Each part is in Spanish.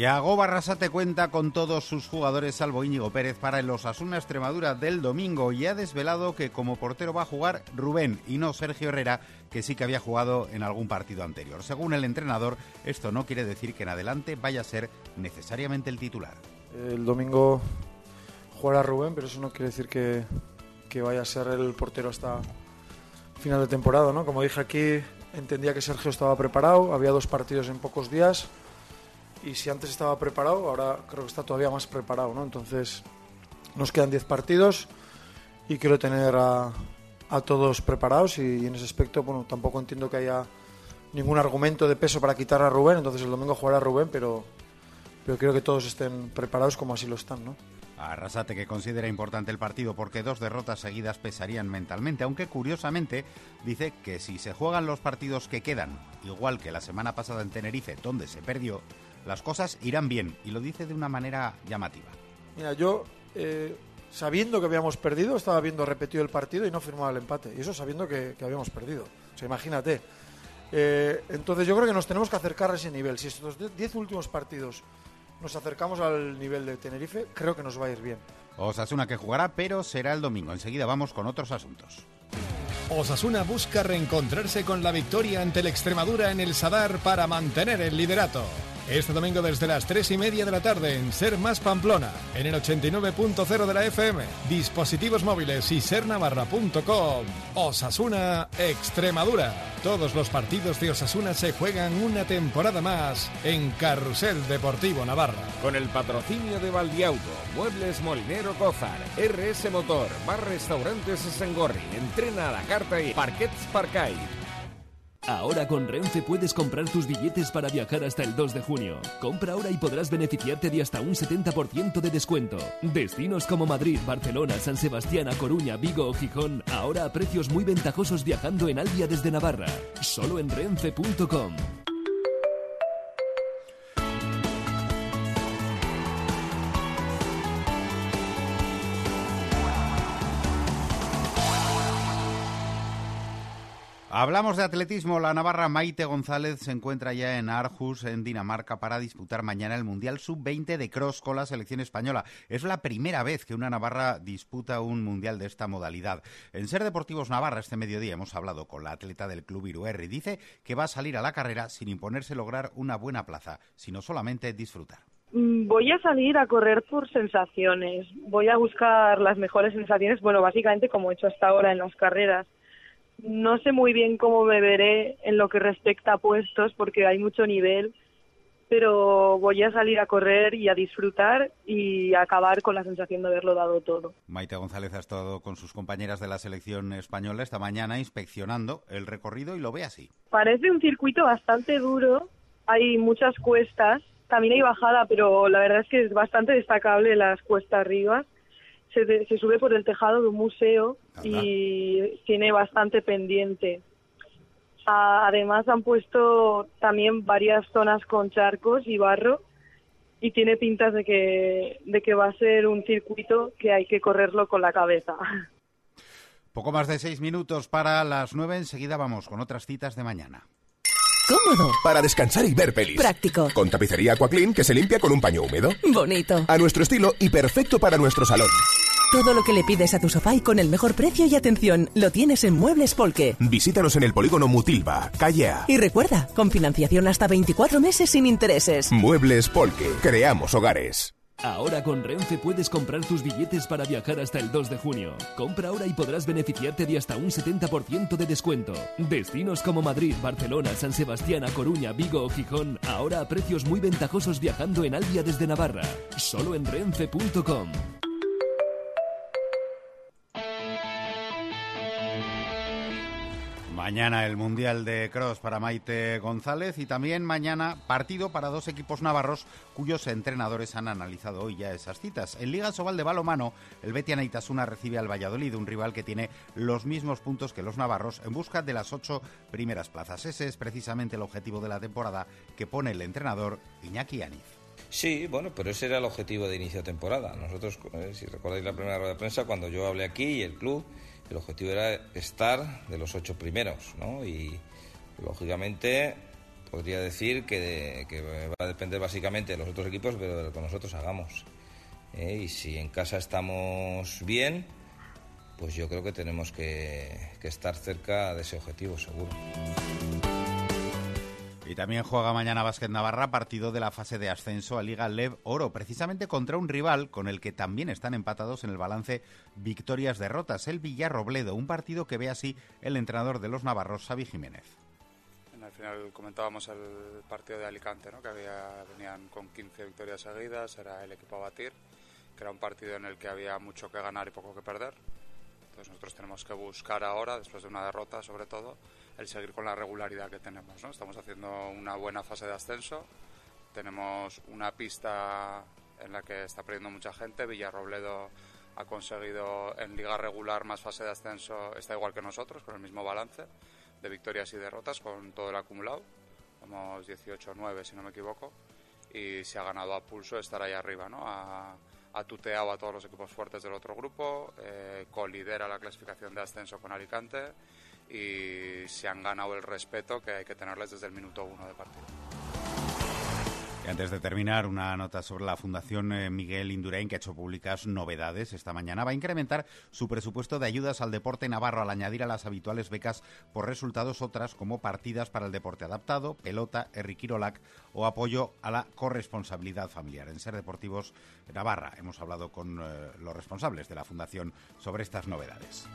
Yago Barrasate cuenta con todos sus jugadores salvo Íñigo Pérez para el Osasuna Extremadura del domingo y ha desvelado que como portero va a jugar Rubén y no Sergio Herrera, que sí que había jugado en algún partido anterior. Según el entrenador, esto no quiere decir que en adelante vaya a ser necesariamente el titular. El domingo jugará Rubén, pero eso no quiere decir que, que vaya a ser el portero hasta final de temporada, ¿no? Como dije aquí, entendía que Sergio estaba preparado, había dos partidos en pocos días y si antes estaba preparado, ahora creo que está todavía más preparado, ¿no? Entonces, nos quedan 10 partidos y quiero tener a, a todos preparados y, en ese aspecto, bueno, tampoco entiendo que haya ningún argumento de peso para quitar a Rubén, entonces el domingo jugará Rubén, pero, pero quiero que todos estén preparados como así lo están, ¿no? Arrasate que considera importante el partido porque dos derrotas seguidas pesarían mentalmente, aunque curiosamente dice que si se juegan los partidos que quedan, igual que la semana pasada en Tenerife, donde se perdió, las cosas irán bien y lo dice de una manera llamativa. Mira, yo eh, sabiendo que habíamos perdido, estaba viendo repetido el partido y no firmaba el empate. Y eso sabiendo que, habíamos perdido. O sea, imagínate. Eh, entonces yo creo que nos tenemos que acercar a ese nivel. Si estos 10 últimos partidos nos acercamos al nivel de Tenerife, creo que nos va a ir bien. Osasuna que jugará, pero será el domingo. Enseguida vamos con otros asuntos. Osasuna busca reencontrarse con la victoria ante la Extremadura en el Sadar para mantener el liderato. Este domingo desde las 3 y media de la tarde en Ser Más Pamplona, en el 89.0 de la FM, dispositivos móviles y sernavarra.com. Osasuna Extremadura. Todos los partidos de Osasuna se juegan una temporada más en Carrusel Deportivo Navarra. Con el patrocinio de Valdiauto, Muebles Molinero Cozar, RS Motor, Bar Restaurantes Sengorri, Entrena a la Carta y Parquets Parcay. Ahora con Renfe puedes comprar tus billetes para viajar hasta el 2 de junio. Compra ahora y podrás beneficiarte de hasta un 70% de descuento. Destinos como Madrid, Barcelona, San Sebastián, A Coruña, Vigo o Gijón, ahora a precios muy ventajosos viajando en Albia desde Navarra. Solo en renfe.com. Hablamos de atletismo. La navarra Maite González se encuentra ya en Aarhus, en Dinamarca, para disputar mañana el Mundial Sub-20 de cross con la selección española. Es la primera vez que una navarra disputa un Mundial de esta modalidad. En Ser Deportivos Navarra este mediodía hemos hablado con la atleta del Club Iruerri. Dice que va a salir a la carrera sin imponerse lograr una buena plaza, sino solamente disfrutar. Mm, voy a salir a correr por sensaciones. Voy a buscar las mejores sensaciones, bueno, básicamente como he hecho hasta ahora en las carreras no sé muy bien cómo me veré en lo que respecta a puestos porque hay mucho nivel, pero voy a salir a correr y a disfrutar y acabar con la sensación de haberlo dado todo. Maite González ha estado con sus compañeras de la selección española esta mañana inspeccionando el recorrido y lo ve así. Parece un circuito bastante duro, hay muchas cuestas, también hay bajada, pero la verdad es que es bastante destacable las cuestas arriba se, sube por el tejado de un museo y tiene bastante pendiente. además han puesto también varias zonas con charcos y barro y tiene pintas de que, de que va a ser un circuito que hay que correrlo con la cabeza. Poco más de seis minutos para las nueve. Enseguida vamos con otras citas de mañana. Cómodo. Para descansar y ver pelis. Práctico. Con tapicería Aquaclean que se limpia con un paño húmedo. Bonito. A nuestro estilo y perfecto para nuestro salón. Todo lo que le pides a tu sofá y con el mejor precio y atención lo tienes en Muebles Polque. Visítanos en el polígono Mutilva, calle Y recuerda, con financiación hasta 24 meses sin intereses. Muebles Polque, creamos hogares. Ahora con Renfe puedes comprar tus billetes para viajar hasta el 2 de junio. Compra ahora y podrás beneficiarte de hasta un 70% de descuento. Destinos como Madrid, Barcelona, San Sebastián, A Coruña, Vigo o Gijón, ahora a precios muy ventajosos viajando en Albia desde Navarra. Solo en renfe.com. Mañana el Mundial de Cross para Maite González y también mañana partido para dos equipos navarros cuyos entrenadores han analizado hoy ya esas citas. En Liga Sobal de Balomano, el Betia Itasuna recibe al Valladolid, un rival que tiene los mismos puntos que los navarros en busca de las ocho primeras plazas. Ese es precisamente el objetivo de la temporada que pone el entrenador Iñaki Aniz. Sí, bueno, pero ese era el objetivo de inicio de temporada. Nosotros, eh, si recordáis la primera rueda de prensa, cuando yo hablé aquí y el club el objetivo era estar de los ocho primeros, ¿no? Y lógicamente, podría decir que, va a depender básicamente de los otros equipos, pero de lo que nosotros hagamos. ¿eh? y si en casa estamos bien, pues yo creo que tenemos que, que estar cerca de ese objetivo, seguro. Y también juega mañana Básquet Navarra, partido de la fase de ascenso a Liga Lev Oro, precisamente contra un rival con el que también están empatados en el balance victorias-derrotas, el Villarrobledo, un partido que ve así el entrenador de los navarros, Xavi Jiménez. Al final comentábamos el partido de Alicante, ¿no? que había, venían con 15 victorias seguidas, era el equipo a batir, que era un partido en el que había mucho que ganar y poco que perder. Entonces nosotros tenemos que buscar ahora, después de una derrota sobre todo, el seguir con la regularidad que tenemos. ¿no? Estamos haciendo una buena fase de ascenso, tenemos una pista en la que está perdiendo mucha gente, Villarrobledo ha conseguido en liga regular más fase de ascenso, está igual que nosotros, con el mismo balance de victorias y derrotas, con todo el acumulado, somos 18-9 si no me equivoco, y se ha ganado a pulso estar ahí arriba, ¿no? Ha, tuteado a todos los equipos fuertes del otro grupo, eh, colidera la clasificación de ascenso con Alicante y se han ganado el respeto que hay que tenerles desde el minuto uno de partido. Antes de terminar, una nota sobre la Fundación eh, Miguel Indurain, que ha hecho públicas novedades esta mañana. Va a incrementar su presupuesto de ayudas al deporte navarro al añadir a las habituales becas por resultados otras como partidas para el deporte adaptado, pelota, erriquirolac o apoyo a la corresponsabilidad familiar. En Ser Deportivos Navarra hemos hablado con eh, los responsables de la Fundación sobre estas novedades.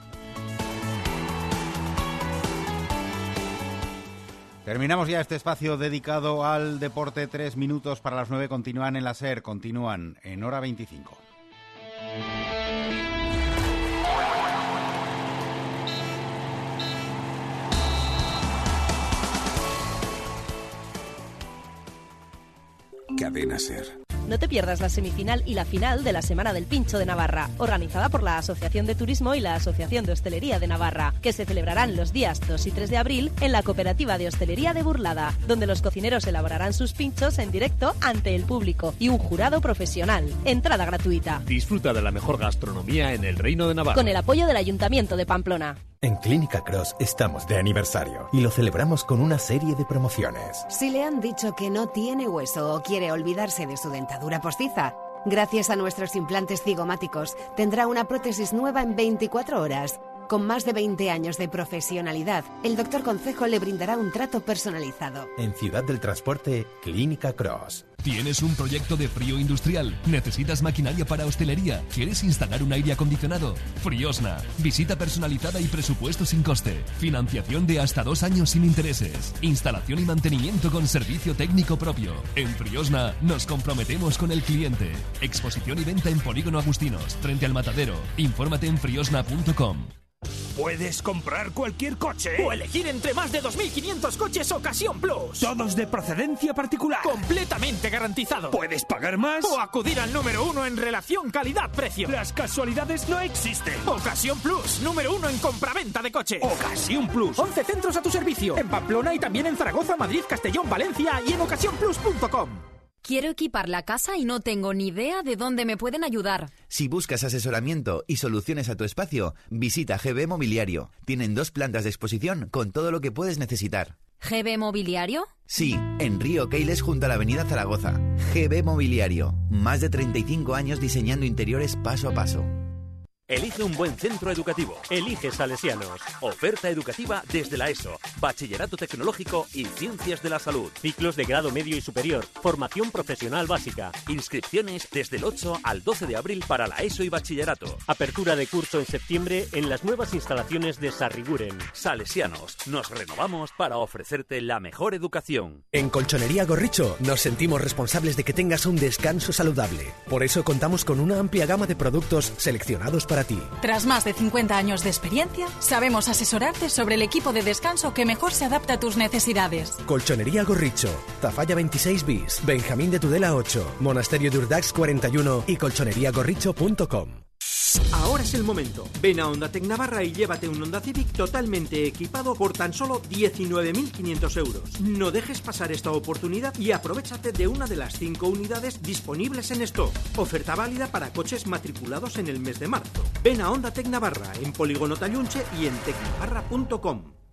Terminamos ya este espacio dedicado al deporte. Tres minutos para las nueve. Continúan en la SER, continúan en hora 25. Cadena Ser. No te pierdas la semifinal y la final de la Semana del Pincho de Navarra, organizada por la Asociación de Turismo y la Asociación de Hostelería de Navarra, que se celebrarán los días 2 y 3 de abril en la Cooperativa de Hostelería de Burlada, donde los cocineros elaborarán sus pinchos en directo ante el público y un jurado profesional. Entrada gratuita. Disfruta de la mejor gastronomía en el Reino de Navarra. Con el apoyo del Ayuntamiento de Pamplona. En Clínica Cross estamos de aniversario y lo celebramos con una serie de promociones. Si le han dicho que no tiene hueso o quiere olvidarse de su dentadura postiza, gracias a nuestros implantes cigomáticos tendrá una prótesis nueva en 24 horas. Con más de 20 años de profesionalidad, el doctor Concejo le brindará un trato personalizado. En Ciudad del Transporte, Clínica Cross. ¿Tienes un proyecto de frío industrial? ¿Necesitas maquinaria para hostelería? ¿Quieres instalar un aire acondicionado? Friosna. Visita personalizada y presupuesto sin coste. Financiación de hasta dos años sin intereses. Instalación y mantenimiento con servicio técnico propio. En Friosna nos comprometemos con el cliente. Exposición y venta en Polígono Agustinos, frente al matadero. Infórmate en friosna.com. Puedes comprar cualquier coche o elegir entre más de 2.500 coches Ocasión Plus. Todos de procedencia particular. Completamente garantizado. Puedes pagar más o acudir al número uno en relación calidad-precio. Las casualidades no existen. Ocasión Plus, número uno en compraventa de coches. Ocasión Plus. 11 centros a tu servicio. En Pamplona y también en Zaragoza, Madrid, Castellón, Valencia y en ocasiónplus.com. Quiero equipar la casa y no tengo ni idea de dónde me pueden ayudar. Si buscas asesoramiento y soluciones a tu espacio, visita GB Mobiliario. Tienen dos plantas de exposición con todo lo que puedes necesitar. ¿GB Mobiliario? Sí, en Río Keiles junto a la Avenida Zaragoza. GB Mobiliario. Más de 35 años diseñando interiores paso a paso. Elige un buen centro educativo. Elige Salesianos. Oferta educativa desde la ESO, Bachillerato Tecnológico y Ciencias de la Salud. Ciclos de grado medio y superior. Formación profesional básica. Inscripciones desde el 8 al 12 de abril para la ESO y Bachillerato. Apertura de curso en septiembre en las nuevas instalaciones de Sarriguren. Salesianos. Nos renovamos para ofrecerte la mejor educación. En Colchonería Gorricho nos sentimos responsables de que tengas un descanso saludable. Por eso contamos con una amplia gama de productos seleccionados para ti. Tras más de 50 años de experiencia, sabemos asesorarte sobre el equipo de descanso que mejor se adapta a tus necesidades. Colchonería Gorricho, Tafalla 26 bis, Benjamín de Tudela 8, Monasterio de Urdax 41 y colchoneriagorricho.com. Es el momento. Ven a Honda Tec Navarra y llévate un Honda Civic totalmente equipado por tan solo 19.500 euros. No dejes pasar esta oportunidad y aprovechate de una de las 5 unidades disponibles en stock. Oferta válida para coches matriculados en el mes de marzo. Ven a Honda Tec Navarra en Polígono Talunche y en tecnavarra.com.